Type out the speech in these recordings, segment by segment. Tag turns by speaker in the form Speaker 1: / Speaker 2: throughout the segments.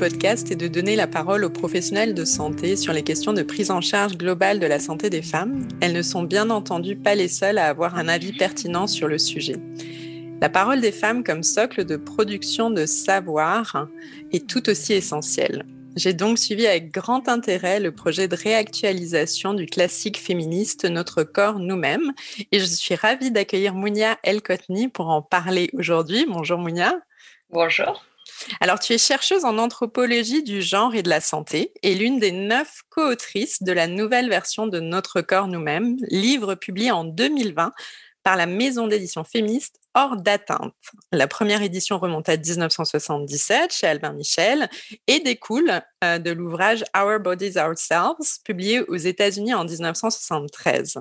Speaker 1: Podcast est de donner la parole aux professionnels de santé sur les questions de prise en charge globale de la santé des femmes. Elles ne sont bien entendu pas les seules à avoir un avis pertinent sur le sujet. La parole des femmes comme socle de production de savoir est tout aussi essentielle. J'ai donc suivi avec grand intérêt le projet de réactualisation du classique féministe Notre corps nous-mêmes et je suis ravie d'accueillir Mounia Elkotni pour en parler aujourd'hui. Bonjour Mounia.
Speaker 2: Bonjour.
Speaker 1: Alors, tu es chercheuse en anthropologie du genre et de la santé et l'une des neuf co-autrices de la nouvelle version de Notre corps nous-mêmes, livre publié en 2020 par la maison d'édition féministe Hors d'atteinte. La première édition remonte à 1977 chez Albin Michel et découle euh, de l'ouvrage Our Bodies Ourselves, publié aux États-Unis en 1973.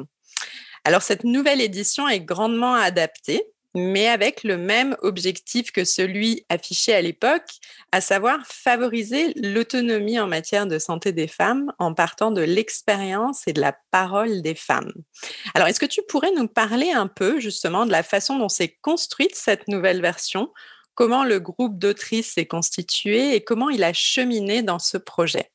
Speaker 1: Alors, cette nouvelle édition est grandement adaptée mais avec le même objectif que celui affiché à l'époque, à savoir favoriser l'autonomie en matière de santé des femmes en partant de l'expérience et de la parole des femmes. Alors, est-ce que tu pourrais nous parler un peu justement de la façon dont s'est construite cette nouvelle version, comment le groupe d'autrices s'est constitué et comment il a cheminé dans ce projet?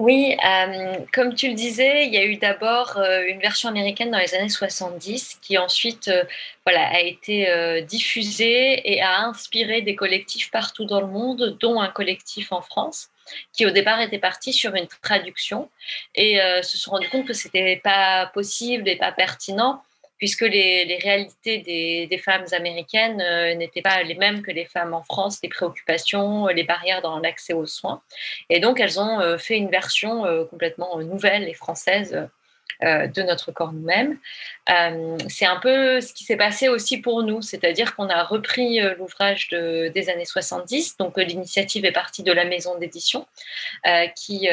Speaker 2: Oui, euh, comme tu le disais, il y a eu d'abord euh, une version américaine dans les années 70 qui ensuite euh, voilà, a été diffusée et a inspiré des collectifs partout dans le monde, dont un collectif en France qui au départ était parti sur une traduction. Et se sont rendu compte que ce n'était pas possible et pas pertinent puisque les, réalités des, femmes américaines euh, n'étaient pas les mêmes que les femmes en France, les préoccupations, les barrières dans l'accès aux soins. Et donc, elles ont euh, fait une version euh, complètement nouvelle et française euh, de notre corps nous-mêmes. Euh, c'est un peu ce qui s'est passé aussi pour nous, c'est-à-dire qu'on a repris euh, l'ouvrage des années 70, donc l'initiative est partie de la maison d'édition qui,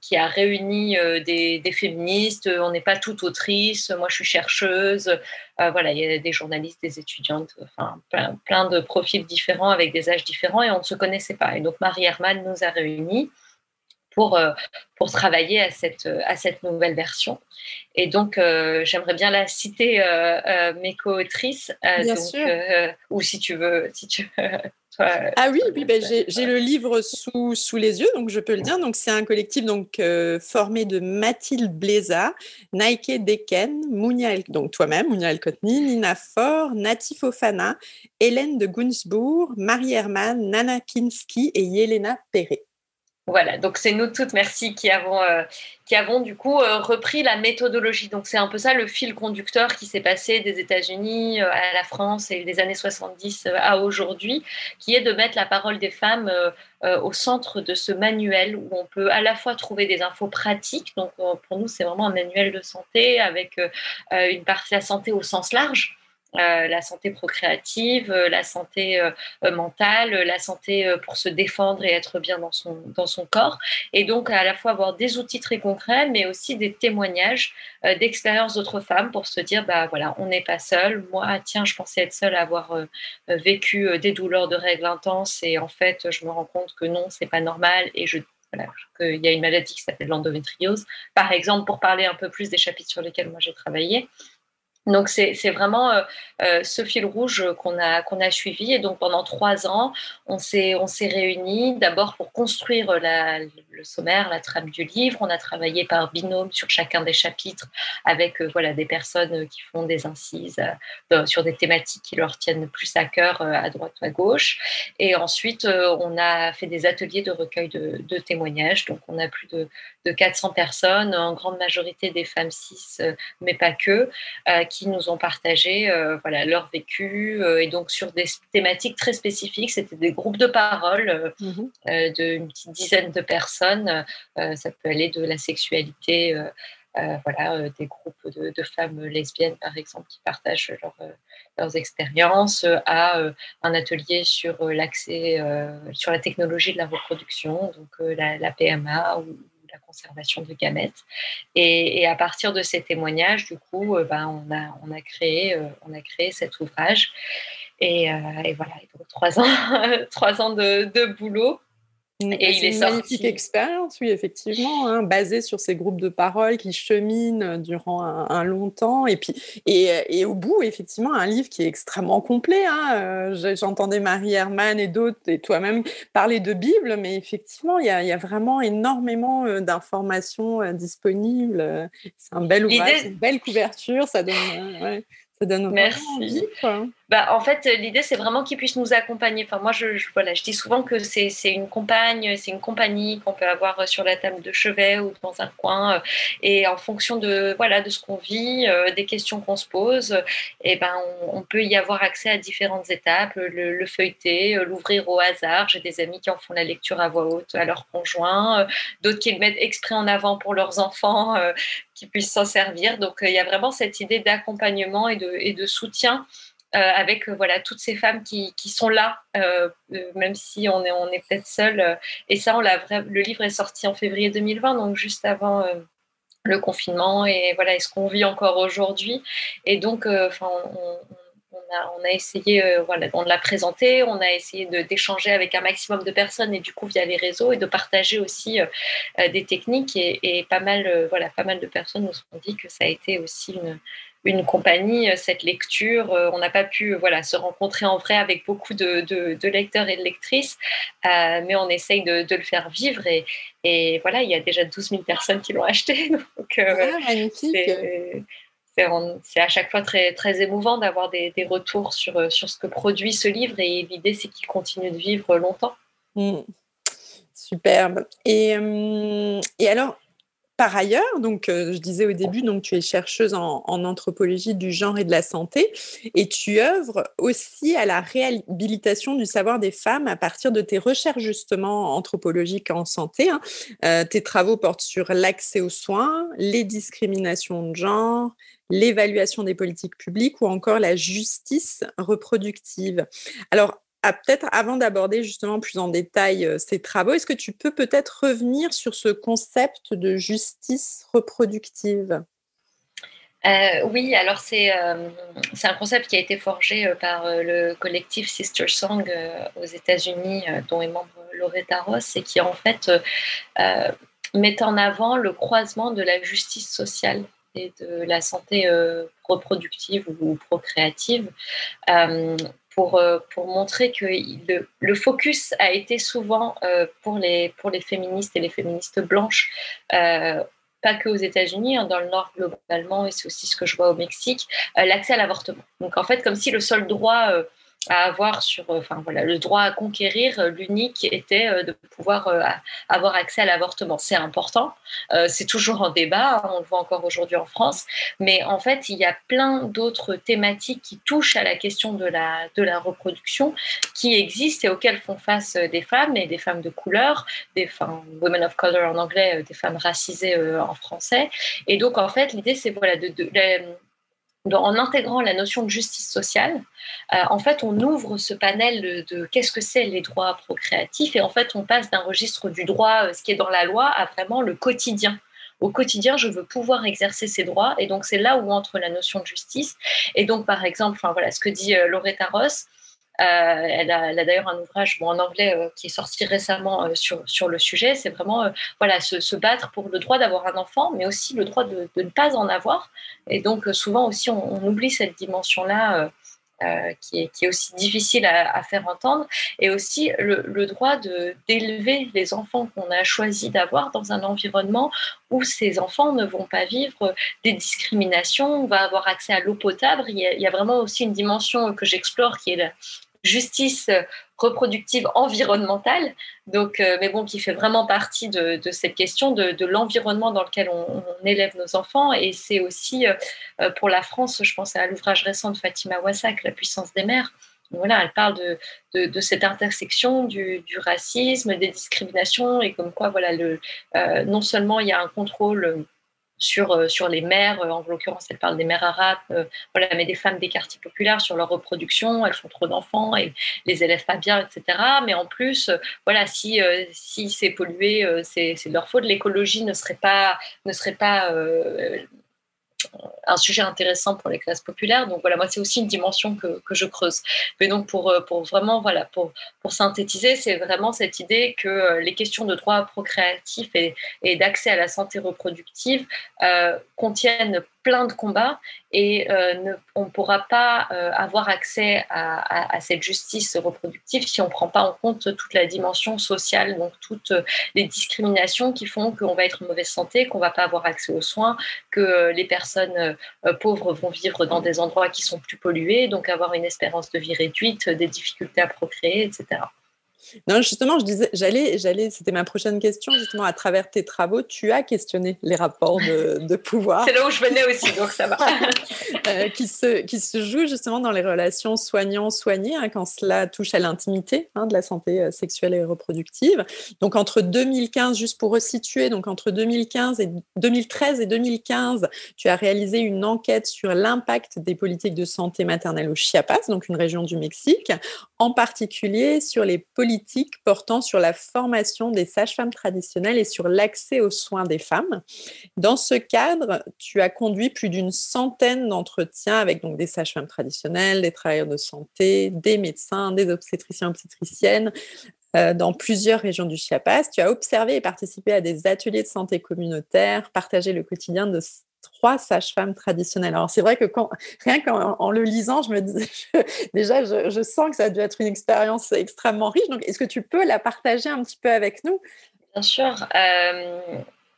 Speaker 2: qui a réuni des, féministes, on n'est pas toutes autrices, moi je suis chercheuse, voilà, il y a des journalistes, des étudiantes, enfin plein, de profils différents avec des âges différents et on ne se connaissait pas. Et donc Marie Herman nous a réunis pour, euh, pour travailler à cette, à cette nouvelle version. Et donc, euh, j'aimerais bien la citer, euh, mes co-autrices.
Speaker 1: bien sûr.
Speaker 2: ou si tu veux, si tu
Speaker 1: ah oui, oui ben j'ai le livre sous, sous les yeux, donc je peux le dire. Donc c'est un collectif donc formé de Mathilde Bléza, Nike Deken, Mounia, donc toi-même, Mounia Elkotni, Nina Faure, Nati Fofana, Hélène de Gunsbourg, Marie Herman, Nana Kinski et Yelena Perret.
Speaker 2: Voilà, donc c'est nous toutes, merci, qui avons, euh, qui avons du coup euh, repris la méthodologie. Donc c'est un peu ça le fil conducteur qui s'est passé des États-Unis euh, à la France et des années 70 à aujourd'hui, qui est de mettre la parole des femmes au centre de ce manuel où on peut à la fois trouver des infos pratiques. Donc pour nous, c'est vraiment un manuel de santé avec une partie de la santé au sens large euh, la santé procréative, euh, la santé euh, mentale, la santé pour se défendre et être bien dans son, dans son corps. Et donc, à la fois avoir des outils très concrets, mais aussi des témoignages d'expériences d'autres femmes pour se dire, bah voilà, on n'est pas seul. Moi, tiens, je pensais être seule à avoir vécu des douleurs de règles intenses et en fait, je me rends compte que non, c'est pas normal et je voilà, qu'il y a une maladie qui s'appelle l'endométriose, par exemple, pour parler un peu plus des chapitres sur lesquels moi j'ai travaillé. Donc c'est vraiment euh, euh, ce fil rouge qu'on a, a suivi. Et donc pendant trois ans, on s'est réunis d'abord pour construire le sommaire, la trame du livre. On a travaillé par binôme sur chacun des chapitres avec euh, voilà, des personnes qui font des incises sur des thématiques qui leur tiennent plus à cœur à droite ou à gauche. Et ensuite, on a fait des ateliers de recueil de, de témoignages. Donc on a plus de, de, 400 personnes, en grande majorité des femmes cis, mais pas que, qui nous ont partagé euh, voilà, leur vécu euh, et donc sur des thématiques très spécifiques. C'était des groupes de parole euh, mhm. d'une petite dizaine de personnes. ça peut aller de la sexualité. voilà, des groupes de, femmes lesbiennes, par exemple, qui partagent leurs expériences, à un atelier sur l'accès, sur la technologie de la reproduction, donc la, la, PMA ou la conservation de gamètes. Et, à partir de ces témoignages, du coup, euh, ben, on, a, on, a créé, euh, on a créé cet ouvrage. Et, euh, voilà, donc, trois ans, trois ans de boulot.
Speaker 1: Et il est une magnifique expérience, oui, effectivement, hein, basée sur ces groupes de parole qui cheminent durant un, long temps. Et puis, et, et, au bout, effectivement, un livre qui est extrêmement complet. Hein. Euh, j'entendais Marie Herman et d'autres, et toi-même, parler de Bible, mais effectivement, il y a, il y a vraiment énormément euh, d'informations euh, disponibles. C'est un bel ouvrage, une belle couverture, ça donne. Ouais, ça donne
Speaker 2: Merci. Envie, quoi. Bah, en fait, l'idée, c'est vraiment qu'ils puissent nous accompagner. Enfin, moi, je, voilà, je dis souvent que c'est une compagne, c'est une compagnie qu'on peut avoir sur la table de chevet ou dans un coin. Euh, et en fonction de, voilà, de ce qu'on vit, euh, des questions qu'on se pose, eh ben, on, peut y avoir accès à différentes étapes, le, le feuilleter, euh, l'ouvrir au hasard. J'ai des amis qui en font la lecture à voix haute à leurs conjoints, d'autres qui le mettent exprès en avant pour leurs enfants, qui puissent s'en servir. Donc, il y a vraiment cette idée d'accompagnement et de, soutien euh, avec euh, voilà toutes ces femmes qui, qui sont là, euh, même si on est, on est peut-être seul. et ça, le livre est sorti en février 2020, donc juste avant le confinement et voilà, est-ce qu'on vit encore aujourd'hui Et donc, enfin, on, a, on, a, essayé, voilà, on l'a présenté, on a essayé d'échanger avec un maximum de personnes et du coup via les réseaux et de partager aussi des techniques et, et pas mal, voilà, pas mal de personnes nous ont dit que ça a été aussi une, une compagnie, euh, cette lecture. Euh, on n'a pas pu voilà, se rencontrer en vrai avec beaucoup de, de, lecteurs et de lectrices, euh, mais on essaye de, de, le faire vivre. Et, et, voilà, il y a déjà 12 000 personnes qui l'ont acheté. Donc, C'est à chaque fois très, très émouvant d'avoir des, des, retours sur, sur ce que produit ce livre. Et l'idée, c'est qu'il continue de vivre longtemps.
Speaker 1: Mmh. Superbe. Et, et alors, par ailleurs, donc euh, je disais au début, donc tu es chercheuse en, anthropologie du genre et de la santé, et tu œuvres aussi à la réhabilitation du savoir des femmes à partir de tes recherches justement anthropologiques en santé. Hein. Euh, tes travaux portent sur l'accès aux soins, les discriminations de genre, l'évaluation des politiques publiques ou encore la justice reproductive. Alors, ah, peut-être avant d'aborder justement plus en détail euh, ces travaux, est-ce que tu peux peut-être revenir sur ce concept de justice reproductive?
Speaker 2: Euh, oui, alors c'est euh, un concept qui a été forgé par le collectif Sister Song aux États-Unis, dont est membre Loretta Ross, et qui en fait met en avant le croisement de la justice sociale et de la santé reproductive ou procréative pour montrer que le, le, focus a été souvent euh, pour, les, pour les féministes et les féministes blanches, euh, pas que aux États-Unis, hein, dans le Nord globalement, et c'est aussi ce que je vois au Mexique, l'accès à l'avortement. Donc en fait, comme si le seul droit à avoir sur, euh, enfin voilà, le droit à conquérir, euh, l'unique était euh, de pouvoir avoir accès à l'avortement. C'est important, c'est toujours en débat, on le voit encore aujourd'hui en France, mais en fait, il y a plein d'autres thématiques qui touchent à la question de la, de la reproduction qui existent et auxquelles font face des femmes et des femmes de couleur, des femmes, women of color en anglais, des femmes racisées en français. Et donc, en fait, l'idée, c'est voilà, de, de en intégrant la notion de justice sociale, euh, en fait, on ouvre ce panel de, qu'est-ce que c'est les droits procréatifs et en fait, on passe d'un registre du droit, euh, ce qui est dans la loi, à vraiment le quotidien. Au quotidien, je veux pouvoir exercer ces droits et donc c'est là où entre la notion de justice. Et donc, par exemple, voilà, ce que dit euh, Loretta Ross, elle a, d'ailleurs un ouvrage en anglais qui est sorti récemment sur, sur le sujet. C'est vraiment voilà, se, battre pour le droit d'avoir un enfant, mais aussi le droit de, ne pas en avoir. Et donc, souvent aussi, on, oublie cette dimension-là euh, qui, est, aussi difficile à, faire entendre, et aussi le, droit d'élever les enfants qu'on a choisi d'avoir dans un environnement où ces enfants ne vont pas vivre des discriminations, on va avoir accès à l'eau potable. Il y, a, il y, a, vraiment aussi une dimension que j'explore qui est la, justice reproductive environnementale, donc, euh, mais bon, qui fait vraiment partie de, cette question de, l'environnement dans lequel on, élève nos enfants. Et c'est aussi euh, pour la France, je pense à l'ouvrage récent de Fatima Wassak, La puissance des mères. Voilà, elle parle de, cette intersection du, racisme, des discriminations et comme quoi, voilà, euh, non seulement il y a un contrôle sur, euh, sur les mères, euh, en l'occurrence elle parle des mères arabes, euh, voilà, mais des femmes des quartiers populaires sur leur reproduction, elles font trop d'enfants et les élèvent pas bien, etc. Mais en plus, voilà, si, si c'est pollué, c'est de leur faute. L'écologie ne serait pas, ne serait pas un sujet intéressant pour les classes populaires. Donc voilà, moi c'est aussi une dimension que, que, je creuse. Mais donc pour, pour vraiment voilà pour, pour synthétiser, c'est vraiment cette idée que les questions de droit procréatif et, et d'accès à la santé reproductive euh, contiennent plein de combats et euh, on ne pourra pas euh, avoir accès à, cette justice reproductive si on ne prend pas en compte toute la dimension sociale, donc toutes les discriminations qui font qu'on va être en mauvaise santé, qu'on ne va pas avoir accès aux soins, que les personnes pauvres vont vivre dans des endroits qui sont plus pollués, donc avoir une espérance de vie réduite, des difficultés à procréer, etc.
Speaker 1: Non, justement, je disais, j'allais, j'allais, c'était ma prochaine question, justement, à travers tes travaux, tu as questionné les rapports de, pouvoir.
Speaker 2: C'est là où je venais aussi, donc ça va.
Speaker 1: Euh, qui, se, qui se jouent justement dans les relations soignants-soignés, hein, quand cela touche à l'intimité hein, de la santé euh, sexuelle et reproductive. Donc, entre 2015, juste pour resituer, donc entre 2015 et 2013 et 2015, tu as réalisé une enquête sur l'impact des politiques de santé maternelle au Chiapas, donc une région du Mexique, en particulier sur les politiques portant sur la formation des sages-femmes traditionnelles et sur l'accès aux soins des femmes. Dans ce cadre, tu as conduit plus d'une centaine d'entretiens avec donc des sages-femmes traditionnelles, des travailleurs de santé, des médecins, des obstétriciens, obstétriciennes, euh, dans plusieurs régions du Chiapas. Tu as observé et participé à des ateliers de santé communautaire, partagé le quotidien de trois sages-femmes traditionnelles. Alors c'est vrai que quand, rien qu'en le lisant, je me disais, déjà, je, sens que ça a dû être une expérience extrêmement riche. Donc est-ce que tu peux la partager un petit peu avec nous?
Speaker 2: Bien sûr. Euh,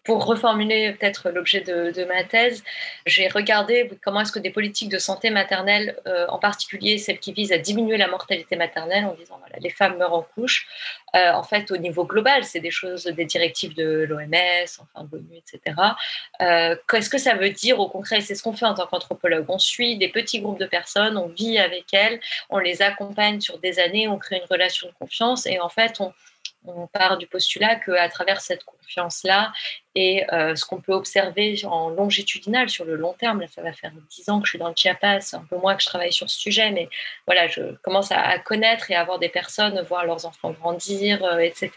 Speaker 2: pour reformuler peut-être l'objet de, ma thèse, j'ai regardé comment est-ce que des politiques de santé maternelle, euh, en particulier celles qui visent à diminuer la mortalité maternelle, en disant voilà, les femmes meurent en couche, euh, en fait, au niveau global, c'est des choses, des directives de l'OMS, enfin l'ONU, etc. Euh, qu'est-ce que ça veut dire au concret C'est ce qu'on fait en tant qu'anthropologue. On suit des petits groupes de personnes, on vit avec elles, on les accompagne sur des années, on crée une relation de confiance et en fait, on, on part du postulat qu'à travers cette confiance-là et euh, ce qu'on peut observer en longitudinal sur le long terme, ça va faire dix ans que je suis dans le Chiapas, un peu moins que je travaille sur ce sujet, mais voilà, je commence à, connaître et à voir des personnes, voir leurs enfants grandir, euh, etc.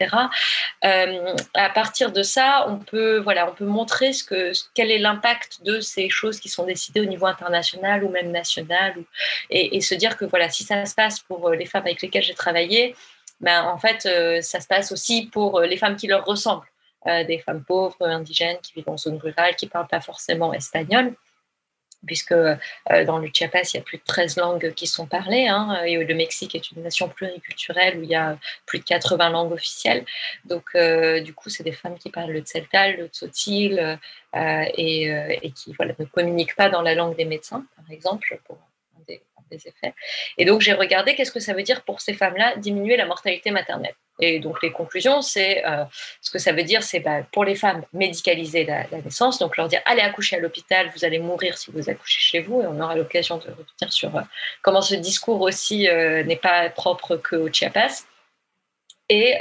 Speaker 2: Euh, à partir de ça, on peut, voilà, on peut montrer ce que, quel est l'impact de ces choses qui sont décidées au niveau international ou même national, et, et se dire que voilà, si ça se passe pour les femmes avec lesquelles j'ai travaillé, ben, en fait, euh, ça se passe aussi pour euh, les femmes qui leur ressemblent, euh, des femmes pauvres, indigènes, qui vivent en zone rurale, qui ne parlent pas forcément espagnol puisque dans le Chiapas, il y a plus de 13 langues qui sont parlées, hein, et le Mexique est une nation pluriculturelle où il y a plus de 80 langues officielles. Donc, du coup, c'est des femmes qui parlent le tseltal, le tzotzil, et, qui voilà, ne communiquent pas dans la langue des médecins, par exemple, des effets. Et donc, j'ai regardé qu'est-ce que ça veut dire pour ces femmes-là diminuer la mortalité maternelle. Et donc, les conclusions, c'est euh, ce que ça veut dire, c'est bah, pour les femmes médicaliser la, naissance, donc leur dire allez accoucher à l'hôpital, vous allez mourir si vous accouchez chez vous, et on aura l'occasion de revenir sur euh, comment ce discours aussi euh, n'est pas propre qu'au Chiapas. Et,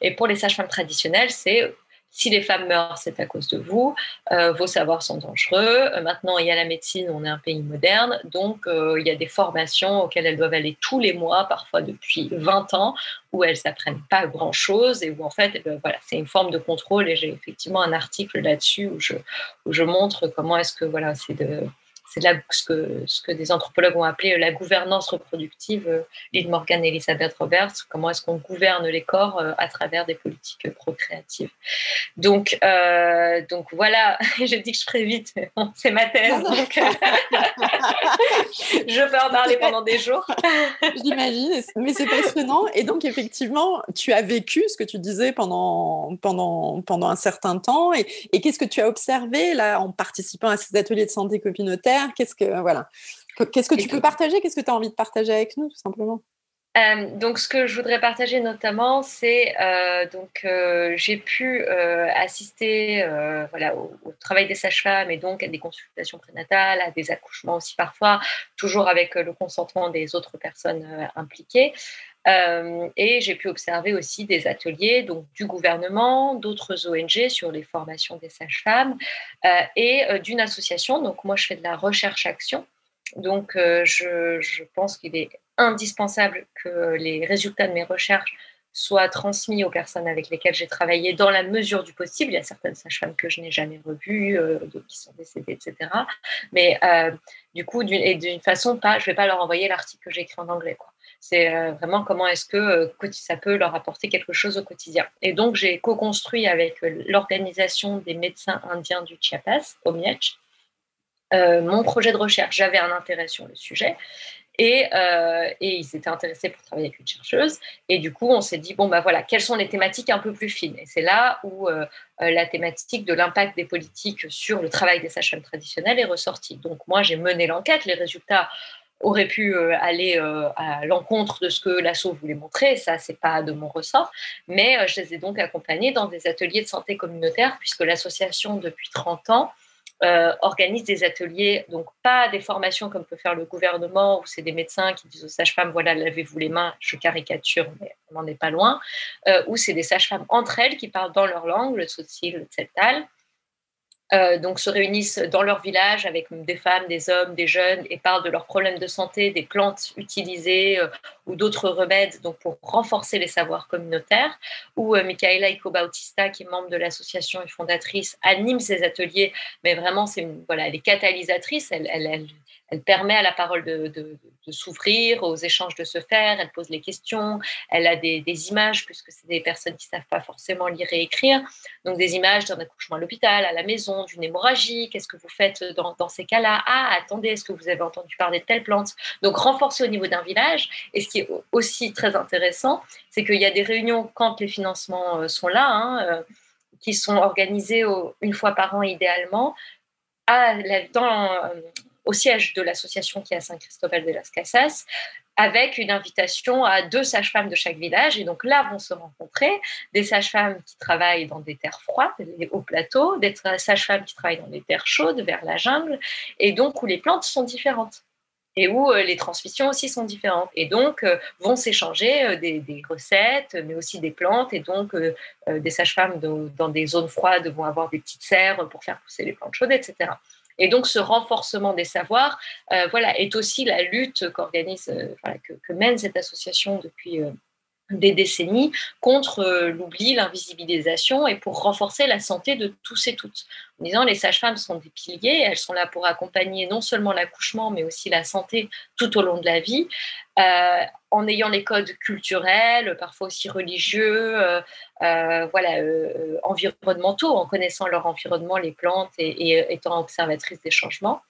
Speaker 2: et pour les sages-femmes traditionnelles, c'est si les femmes meurent, c'est à cause de vous. Euh, vos savoirs sont dangereux. Euh, maintenant, il y a la médecine, on est un pays moderne. Donc, euh, il y a des formations auxquelles elles doivent aller tous les mois, parfois depuis 20 ans, où elles s'apprennent pas grand-chose et où, en fait, voilà, c'est une forme de contrôle. Et j'ai effectivement un article là-dessus où je, où je montre comment est-ce que voilà, c'est de c'est ce que, ce que des anthropologues ont appelé la gouvernance reproductive, Lynn Morgan et Elisabeth Roberts, comment est-ce qu'on gouverne les corps à travers des politiques procréatives. Donc, donc voilà, je dis que je ferai vite, c'est ma thèse, donc je peux en parler pendant des jours.
Speaker 1: J'imagine, mais c'est passionnant. Et donc, effectivement, tu as vécu ce que tu disais pendant, pendant, pendant un certain temps. Et, et qu'est-ce que tu as observé là en participant à ces ateliers de santé communautaire Qu'est-ce que voilà. Qu'est-ce que tu peux partager Qu'est-ce que tu as envie de partager avec nous, tout simplement?
Speaker 2: Euh, donc, ce que je voudrais partager notamment, c'est euh, donc euh, j'ai pu assister voilà, au, travail des sages-femmes et donc à des consultations prénatales, à des accouchements aussi parfois, toujours avec le consentement des autres personnes impliquées. Et j'ai pu observer aussi des ateliers donc, du gouvernement, d'autres ONG sur les formations des sages-femmes et d'une association. Donc, moi, je fais de la recherche-action. Donc, je, pense qu'il est indispensable que les résultats de mes recherches soient transmis aux personnes avec lesquelles j'ai travaillé dans la mesure du possible. Il y a certaines sages-femmes que je n'ai jamais revues, euh, d'autres qui sont décédées, etc. Mais euh, du coup, d'une façon, pas, je ne vais pas leur envoyer l'article que j'ai écrit en anglais. C'est euh, vraiment comment est-ce que ça peut leur apporter quelque chose au quotidien. Et donc, j'ai co-construit avec l'organisation des médecins indiens du Chiapas, OMIECH, mon projet de recherche. J'avais un intérêt sur le sujet euh, et, ils étaient intéressés pour travailler avec une chercheuse. Et du coup, on s'est dit, bon, bah voilà, quelles sont les thématiques un peu plus fines? Et c'est là où euh, euh, la thématique de l'impact des politiques sur le travail des sages-femmes traditionnelles est ressortie. Donc, moi, j'ai mené l'enquête. Les résultats auraient pu aller à l'encontre de ce que l'ASSO voulait montrer. Ça, c'est pas de mon ressort. Mais je les ai donc accompagnés dans des ateliers de santé communautaire, puisque l'association, depuis 30 ans, euh, organise des ateliers, donc pas des formations comme peut faire le gouvernement, où c'est des médecins qui disent aux sages-femmes, voilà, lavez-vous les mains, je caricature, mais on n'en est pas loin, euh, où c'est des sages-femmes entre elles qui parlent dans leur langue, le Tzotzil, le Tzeltal, euh, donc se réunissent dans leur village avec des femmes, des hommes, des jeunes et parlent de leurs problèmes de santé, des plantes utilisées euh, ou d'autres remèdes donc pour renforcer les savoirs communautaires. Ou euh, Michaela Ico Bautista, qui est membre de l'association et fondatrice, anime ces ateliers, mais vraiment c'est voilà, elle est catalysatrice, elle, elle, elle, elle permet à la parole de, s'ouvrir, aux échanges de se faire, elle pose les questions, elle a des, images, puisque c'est des personnes qui ne savent pas forcément lire et écrire, donc des images d'un accouchement à l'hôpital, à la maison, d'une hémorragie, qu'est-ce que vous faites dans, ces cas-là? Ah, attendez, est-ce que vous avez entendu parler de telle plante? Donc renforcer au niveau d'un village, et ce qui est aussi très intéressant, c'est qu'il y a des réunions quand les financements euh, sont là, hein, euh, qui sont organisées une fois par an idéalement, à dans euh, au siège de l'association qui est à Saint-Christophe de las Casas, avec une invitation à deux sages-femmes de chaque village. Et donc là vont se rencontrer des sages-femmes qui travaillent dans des terres froides, les hauts plateaux, des sages-femmes qui travaillent dans des terres chaudes, vers la jungle, et donc où les plantes sont différentes et où euh, les transmissions aussi sont différentes. Et donc, euh, vont s'échanger euh, des, des, recettes, mais aussi des plantes. Et donc, des sages-femmes dans des zones froides vont avoir des petites serres pour faire pousser les plantes chaudes, etc. Et donc, ce renforcement des savoirs, euh, voilà, est aussi la lutte qu'organise, euh, que, mène cette association depuis euh, des décennies contre l'oubli, l'invisibilisation et pour renforcer la santé de tous et toutes. En disant les sages-femmes sont des piliers, elles sont là pour accompagner non seulement l'accouchement mais aussi la santé tout au long de la vie. Euh, en ayant les codes culturels, parfois aussi religieux, euh, euh, voilà, environnementaux, en connaissant leur environnement, les plantes et, étant observatrice des changements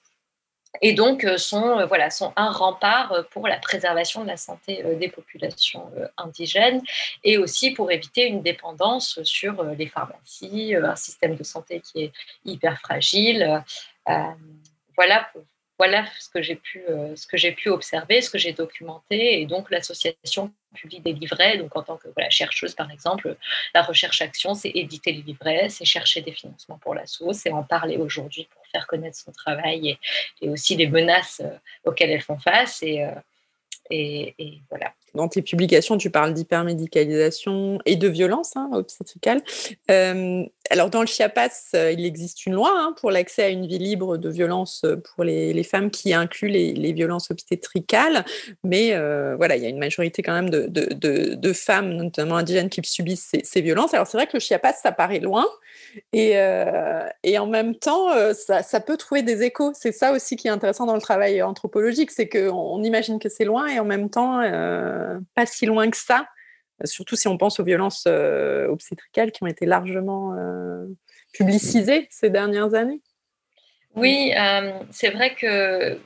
Speaker 2: et donc sont, voilà, sont un rempart pour la préservation de la santé des populations indigènes et aussi pour éviter une dépendance sur les pharmacies, un système de santé qui est hyper fragile. voilà voilà ce que j'ai pu, euh, ce pu observer, ce que j'ai documenté. Et donc, l'association publie des livrets. Donc, en tant que voilà, chercheuse, par exemple, la recherche-action, c'est éditer les livrets, c'est chercher des financements pour l'assaut, c'est en parler aujourd'hui faire connaître son travail et, aussi les menaces euh, auxquelles elles font face. Euh, et, voilà.
Speaker 1: Dans tes publications, tu parles d'hypermédicalisation et de violence hein, obstétricale. Euh, alors, dans le Chiapas, euh, il existe une loi hein, pour l'accès à une vie libre de violence pour les, femmes qui inclut les, violences obstétricales. Mais voilà, il y a une majorité quand même de, femmes, notamment indigènes, qui subissent ces, violences. Alors, c'est vrai que le Chiapas, ça paraît loin. Et, en même temps, ça, peut trouver des échos. C'est ça aussi qui est intéressant dans le travail anthropologique, c'est qu'on imagine que c'est loin et en même temps, pas si loin que ça surtout si on pense aux violences euh, obstétricales qui ont été largement euh, publicisées ces dernières années.
Speaker 2: Oui, euh, c'est vrai que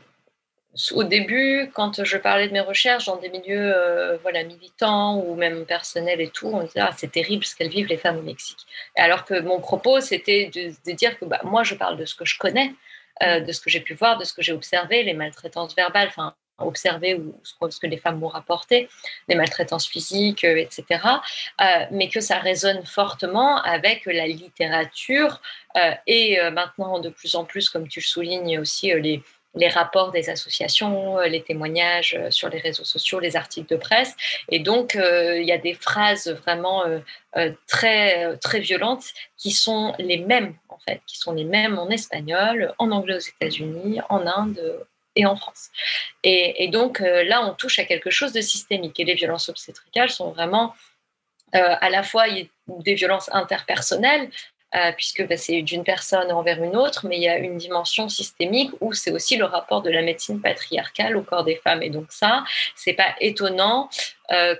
Speaker 2: au début, quand je parlais de mes recherches dans des milieux voilà, militants ou même personnels et tout, on disait ah, c'est terrible ce qu'elles vivent les femmes au Mexique. Alors que mon propos, c'était de, dire que bah, moi, je parle de ce que je connais, de ce que j'ai pu voir, de ce que j'ai observé, les maltraitances verbales, enfin observé ou ce que les femmes m'ont rapporté, les maltraitances physiques, euh, etc., euh, mais que ça résonne fortement avec la littérature euh, et maintenant de plus en plus, comme tu le soulignes aussi, les, les rapports des associations, les témoignages sur les réseaux sociaux, les articles de presse. Et donc, il y a des phrases vraiment très, très violentes qui sont les mêmes, en fait, qui sont les mêmes en espagnol, en anglais aux États-Unis, en Inde, et en France. Et, donc euh, là, on touche à quelque chose de systémique. Et les violences obstétricales sont vraiment euh, à la fois des violences interpersonnelles, euh, puisque bah, c'est d'une personne envers une autre, mais il y a une dimension systémique où c'est aussi le rapport de la médecine patriarcale au corps des femmes. Et donc ça, c'est pas étonnant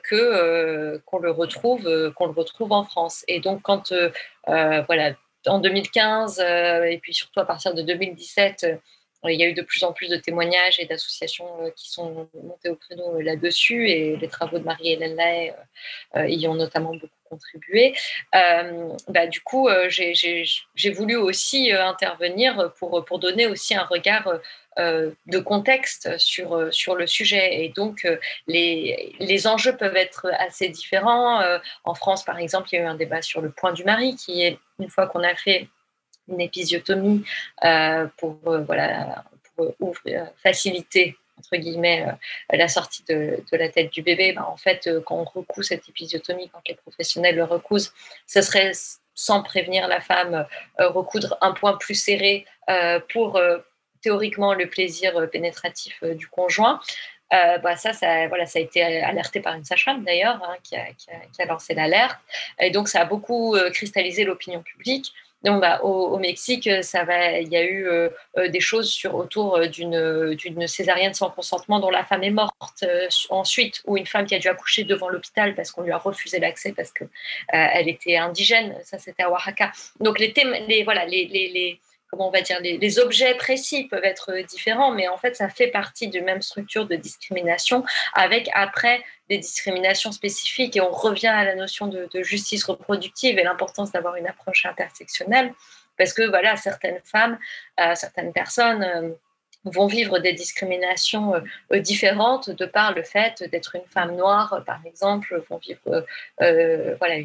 Speaker 2: que qu'on le retrouve qu'on le retrouve en France. Et donc quand voilà en 2015 et puis surtout à partir de 2017 il y a eu de plus en plus de témoignages et d'associations euh, qui sont montées au créneau euh, là-dessus et les travaux de Marie-Hélène Lay euh, y ont notamment beaucoup contribué. bah, du coup, j'ai voulu aussi intervenir pour, donner aussi un regard de contexte sur, le sujet. Et donc, les, enjeux peuvent être assez différents. en France, par exemple, il y a eu un débat sur le point du mari qui est, une fois qu'on a fait une épisiotomie euh, pour, euh, faciliter entre guillemets la sortie de, la tête du bébé, ben, en fait, quand on recoue cette épisiotomie, quand les professionnels le recousent, ce serait sans prévenir la femme recoudre un point plus serré pour théoriquement le plaisir pénétratif du conjoint. bah ça, ça, voilà, ça a été alerté par une sage-femme d'ailleurs, hein, qui, a, lancé l'alerte. Et donc, ça a beaucoup cristallisé l'opinion publique. Donc, bah, au, Mexique, ça va, il y a eu euh, euh, des choses sur, autour euh, d'une césarienne sans consentement dont la femme est morte ensuite, ou une femme qui a dû accoucher devant l'hôpital parce qu'on lui a refusé l'accès parce qu'elle elle était indigène. Ça, c'était à Oaxaca. Donc, les, thèmes, les, voilà, les, les comment on va dire, les, objets précis peuvent être différents, mais en fait, ça fait partie d'une même structure de discrimination avec après des discriminations spécifiques. Et on revient à la notion de, justice reproductive et l'importance d'avoir une approche intersectionnelle parce que voilà, certaines femmes, euh, certaines personnes euh, vont vivre des discriminations euh, différentes de par le fait d'être une femme noire, par exemple, voilà,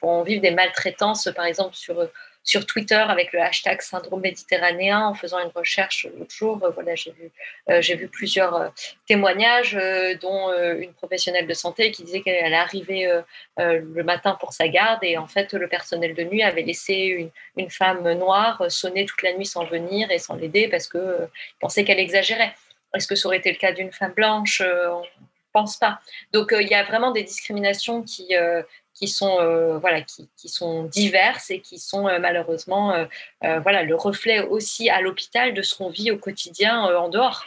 Speaker 2: vont vivre des maltraitances, par exemple, sur sur Twitter avec le hashtag syndrome méditerranéen en faisant une recherche l'autre jour. Euh, voilà, j'ai vu, euh, vu plusieurs euh, témoignages, dont une professionnelle de santé qui disait qu'elle arriver le matin pour sa garde et en fait le personnel de nuit avait laissé une, une femme noire sonner toute la nuit sans venir et sans l'aider parce que pensait qu'elle exagérait. Est-ce que ça aurait été le cas d'une femme blanche? On pense pas. Donc il y a vraiment des discriminations qui, qui sont euh, voilà qui, qui, sont diverses et qui sont euh, malheureusement euh, voilà le reflet aussi à l'hôpital de ce qu'on vit au quotidien en dehors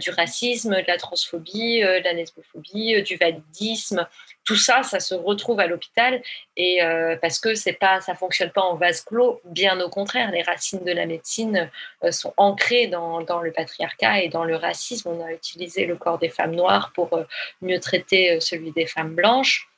Speaker 2: du racisme, de la transphobie, de la lesbophobie, du validisme. Tout ça, ça se retrouve à l'hôpital et parce que c'est pas, ça fonctionne pas en vase clos. Bien au contraire, les racines de la médecine sont ancrées dans, dans, le patriarcat et dans le racisme. On a utilisé le corps des femmes noires pour mieux traiter celui des femmes blanches.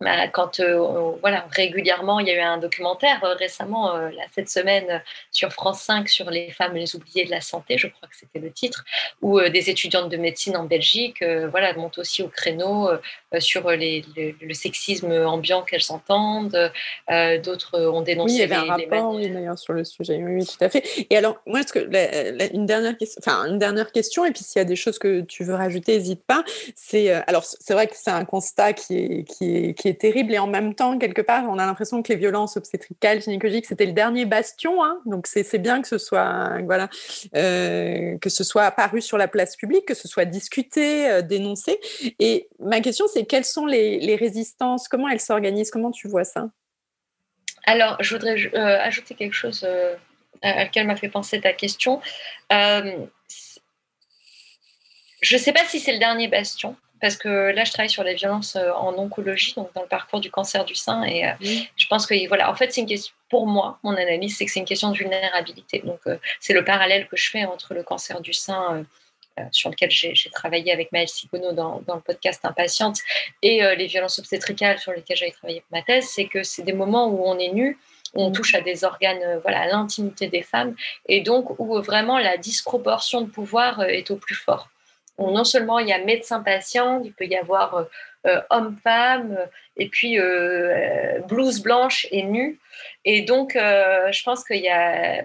Speaker 2: Bah, quand euh, voilà, régulièrement, il y a eu un documentaire euh, récemment, euh, cette semaine, sur France 5 sur les femmes les oubliées de la santé, je crois que c'était le titre, où des étudiantes de médecine en Belgique voilà, montent aussi au créneau sur les, le, sexisme ambiant qu'elles entendent. D'autres ont dénoncé.
Speaker 1: Oui, il y avait un rapport d'ailleurs sur le sujet. Oui, tout à fait. Et alors, moi, est-ce que une, dernière question, enfin, une dernière question, et puis s'il y a des choses que tu veux rajouter, n'hésite pas. C'est alors, c'est vrai que c'est un constat qui est, qui est qui est terrible et en même temps, quelque part, on a l'impression que les violences obstétricales, gynécologiques, c'était le dernier bastion. Hein. donc c'est bien que ce soit voilà euh, que ce soit apparu sur la place publique, que ce soit discuté, euh, dénoncé. Et ma question, c'est quelles sont les, résistances? Comment elles s'organisent? Comment tu vois ça?
Speaker 2: Alors, je voudrais ajouter quelque chose à laquelle m'a fait penser ta question. je ne sais pas si c'est le dernier bastion, parce que là, je travaille sur les violences euh, en oncologie, donc dans le parcours du cancer du sein. Et euh, je pense que, voilà, en fait, c'est une question, pour moi, mon analyse, c'est que c'est une question de vulnérabilité. Donc, euh, c'est le parallèle que je fais entre le cancer du sein, sur lequel j'ai travaillé avec Maëlle Sigono dans, dans, le podcast Impatiente, et les violences obstétricales sur lesquelles j'avais travaillé pour ma thèse, c'est que c'est des moments où on est nu, où on touche à des organes, voilà, à l'intimité des femmes, et donc où vraiment la disproportion de pouvoir est au plus fort non seulement il y a médecin-patient, il peut y avoir euh, euh, homme-femme, euh, et puis blouse blanche et nue. Et donc, je pense qu'il y a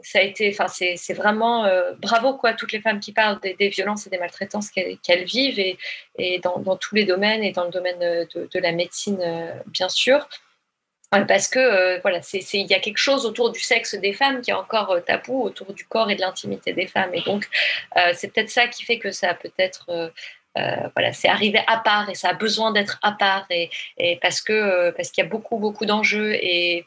Speaker 2: ça a été, enfin, c'est vraiment bravo quoi, toutes les femmes qui parlent des, violences et des maltraitances qu'elles vivent et, et dans, tous les domaines et dans le domaine de, de la médecine, bien sûr parce que euh, voilà, il y a quelque chose autour du sexe des femmes qui est encore euh, tabou, autour du corps et de l'intimité des femmes. Et donc, euh, c'est peut-être ça qui fait que ça a peut-être. voilà, c'est arrivé à part et ça a besoin d'être à part et parce que parce qu'il y a beaucoup beaucoup d'enjeux et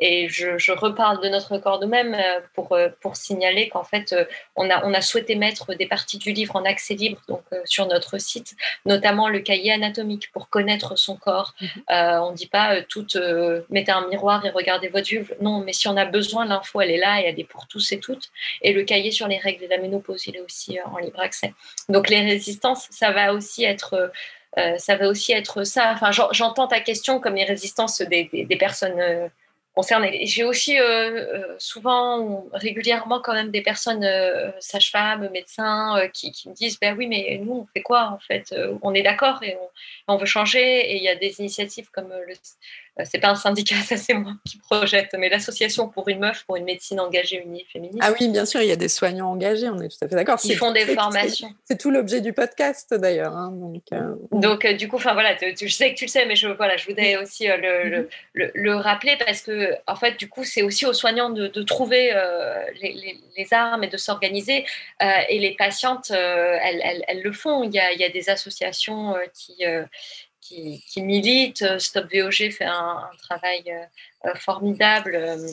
Speaker 2: et je, reparle de notre corps nous-mêmes euh, pour, euh, pour signaler qu'en fait, euh, on a, on a souhaité mettre des parties du livre en accès libre donc, sur notre site, notamment le cahier anatomique pour connaître son corps. Mhm. on ne dit pas tout, mettez un miroir et regardez votre vulve. Non, mais si on a besoin, l'info, elle est là et elle est pour tous et toutes. Et le cahier sur les règles de la ménopause, il est aussi en libre accès. Donc les résistances, ça va aussi être... ça va aussi être ça. Enfin, j'entends ta question comme les résistances des, des, des personnes j'ai aussi euh, euh, souvent, régulièrement quand même des personnes, euh, sages-femmes, médecins, qui, me disent, ben oui, mais nous, on fait quoi en fait? On est d'accord et on, veut changer. Et il y a des initiatives comme le c'est pas un syndicat, ça c'est moi qui projette, mais l'association pour une meuf, pour une médecine engagée, unie, féministe.
Speaker 1: Ah oui, bien sûr, il y a des soignants engagés, on est tout à fait d'accord.
Speaker 2: Ils font des formations.
Speaker 1: C'est tout l'objet du podcast d'ailleurs. Hein, donc,
Speaker 2: euh, donc euh, du coup, enfin voilà, je sais que tu le sais, mais je voilà, je voudrais aussi le, le, rappeler parce que en fait, du coup, c'est aussi aux soignants de, trouver les, les, armes et de s'organiser. et les patientes, elles, elles, elles, le font. Il y a, il y a des associations qui qui, militent. Stop VOG fait un, travail euh, formidable euh,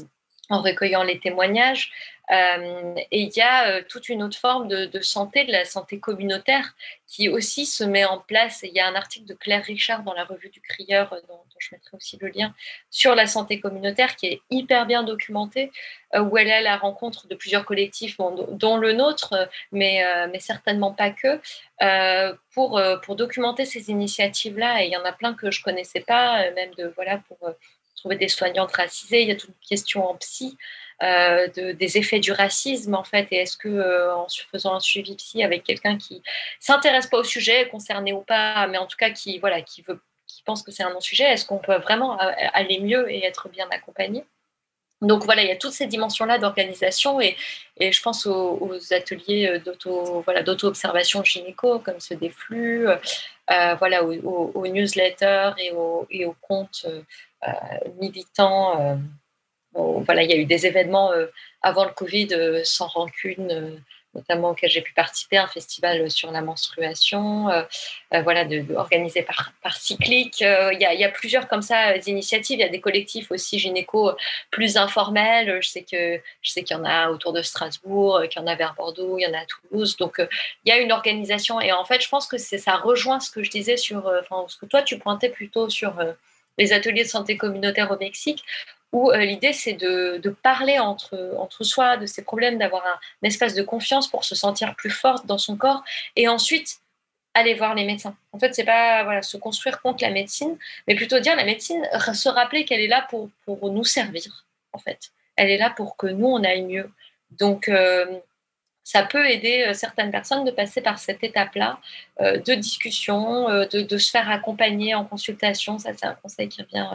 Speaker 2: en recueillant les témoignages. Euh, et il y a toute une autre forme de, santé, de la santé communautaire, qui aussi se met en place. il y a un article de Claire Richard dans la revue du Crieur, dont, je mettrai aussi le lien, sur la santé communautaire, qui est hyper bien documenté, où elle est à la rencontre de plusieurs collectifs, dont le nôtre, mais, mais certainement pas que, pour, pour documenter ces initiatives-là. Et il y en a plein que je connaissais pas, même de voilà pour trouver des soignantes racisées. Il y a toute une question en psy. Euh, de, des effets du racisme en fait et est-ce que euh, en faisant un suivi psy avec quelqu'un qui s'intéresse pas au sujet concerné ou pas mais en tout cas qui voilà qui veut qui pense que c'est un non sujet est-ce qu'on peut vraiment aller mieux et être bien accompagné? Donc voilà, il y a toutes ces dimensions-là d'organisation et, et, je pense aux, ateliers euh, d'auto voilà, d'auto-observation gynéco comme ceux des flux, voilà, aux, newsletters et aux, et comptes militants voilà, il y a eu des événements euh, avant le Covid euh, sans rancune, euh, notamment auquel j'ai pu participer, un festival sur la menstruation, voilà, de, organisé par, par Cyclique. Il y, a, plusieurs comme ça initiatives. Il y a des collectifs aussi gynéco plus informels. Je sais qu'il y en a autour de Strasbourg, qu'il y en a vers Bordeaux, il y en a à Toulouse. Donc il y a une organisation. Et en fait, je pense que ça rejoint ce que je disais sur, enfin, ce que toi tu pointais plutôt sur les ateliers de santé communautaire au Mexique, où euh, l'idée c'est de, parler entre, soi de ces problèmes, d'avoir un, espace de confiance pour se sentir plus forte dans son corps et ensuite aller voir les médecins. En fait, c'est pas se construire contre la médecine, mais plutôt dire la médecine, se rappeler qu'elle est là pour, pour nous servir, en fait. Elle est là pour que nous, on aille mieux. Donc, euh, ça peut aider euh, certaines personnes de passer par cette étape-là euh, de discussion, euh, de, se faire accompagner en consultation. Ça, c'est un conseil qui revient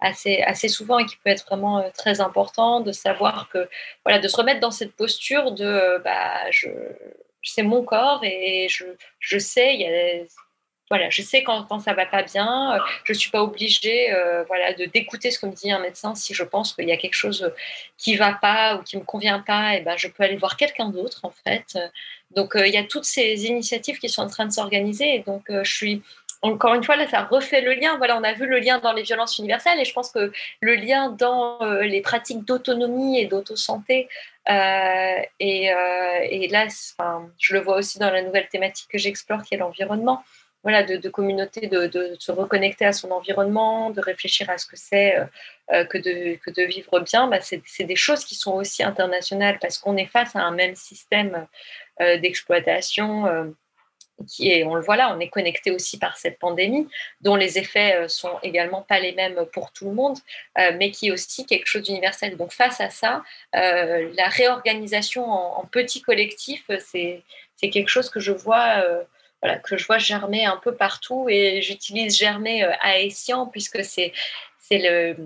Speaker 2: assez, assez souvent et qui peut être vraiment très important, de savoir que, voilà, de se remettre dans cette posture de, bah, je, c'est mon corps et je, je sais, il y a voilà, je sais quand, quand ça va pas bien. Je suis pas obligée, voilà, de d'écouter ce que me dit un médecin si je pense qu'il y a quelque chose qui va pas ou qui me convient pas. Et ben, je peux aller voir quelqu'un d'autre en fait. Donc il y a toutes ces initiatives qui sont en train de s'organiser. Donc je suis encore une fois, là, ça refait le lien. Voilà, on a vu le lien dans les violences universelles et je pense que le lien dans euh, les pratiques d'autonomie et d'autosanté, euh, et, euh, et, là, je le vois aussi dans la nouvelle thématique que j'explore qui est l'environnement. Voilà, de, communauté, de, se reconnecter à son environnement, de réfléchir à ce que c'est que, de, que de vivre bien, bah, c'est des choses qui sont aussi internationales parce qu'on est face à un même système d'exploitation qui est, on le voit là, on est connecté aussi par cette pandémie, dont les effets euh, sont également pas les mêmes pour tout le monde, euh, mais qui est aussi quelque chose d'universel. Donc face à ça, euh, la réorganisation en, petits collectifs, c'est quelque chose que je vois. Voilà, que je vois germer un peu partout et j'utilise germer à Essian puisque c'est le,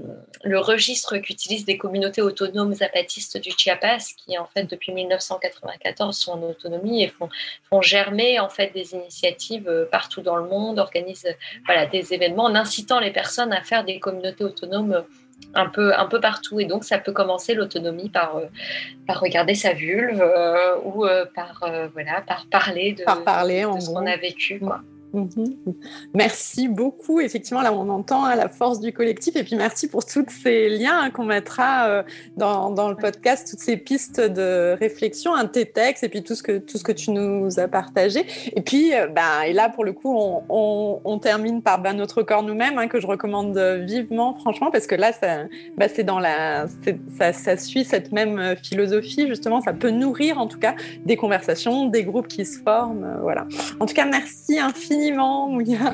Speaker 2: le, registre qu'utilisent des communautés autonomes zapatistes du Chiapas qui, en fait, depuis 1994 sont en autonomie et font, germer en fait des initiatives euh, partout dans le monde, organisent des événements en incitant les personnes à faire des communautés autonomes un peu, un peu partout. Et donc, ça peut commencer l'autonomie par, euh, par regarder sa vulve euh, ou par, voilà, par parler de,
Speaker 1: par parler,
Speaker 2: de, ce qu'on a vécu. Quoi.
Speaker 1: Mhm. Merci beaucoup. Effectivement, là, on entend hein, la force du collectif. Et puis, merci pour tous ces liens qu'on mettra euh, dans, le podcast, toutes ces pistes de réflexion, un tes textes, et puis tout ce que, tout ce que tu nous as partagé. Et puis, euh, ben, et là, pour le coup, on, termine par ben, notre corps nous-mêmes, hein, que je recommande vivement, franchement, parce que là, ça, ben, c'est dans la, ça, suit cette même philosophie, justement. Ça peut nourrir, en tout cas, des conversations, des groupes qui se forment. Euh, voilà. En tout cas, merci infiniment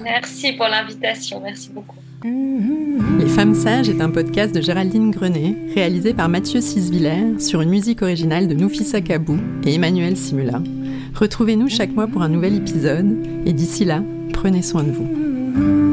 Speaker 2: Merci pour l'invitation, merci beaucoup.
Speaker 1: Les Femmes Sages est un podcast de Géraldine Grenet, réalisé par Mathieu Sisviller sur une musique originale de Noufissa Kabou et Emmanuel Simula. Retrouvez-nous chaque mois pour un nouvel épisode et d'ici là, prenez soin de vous.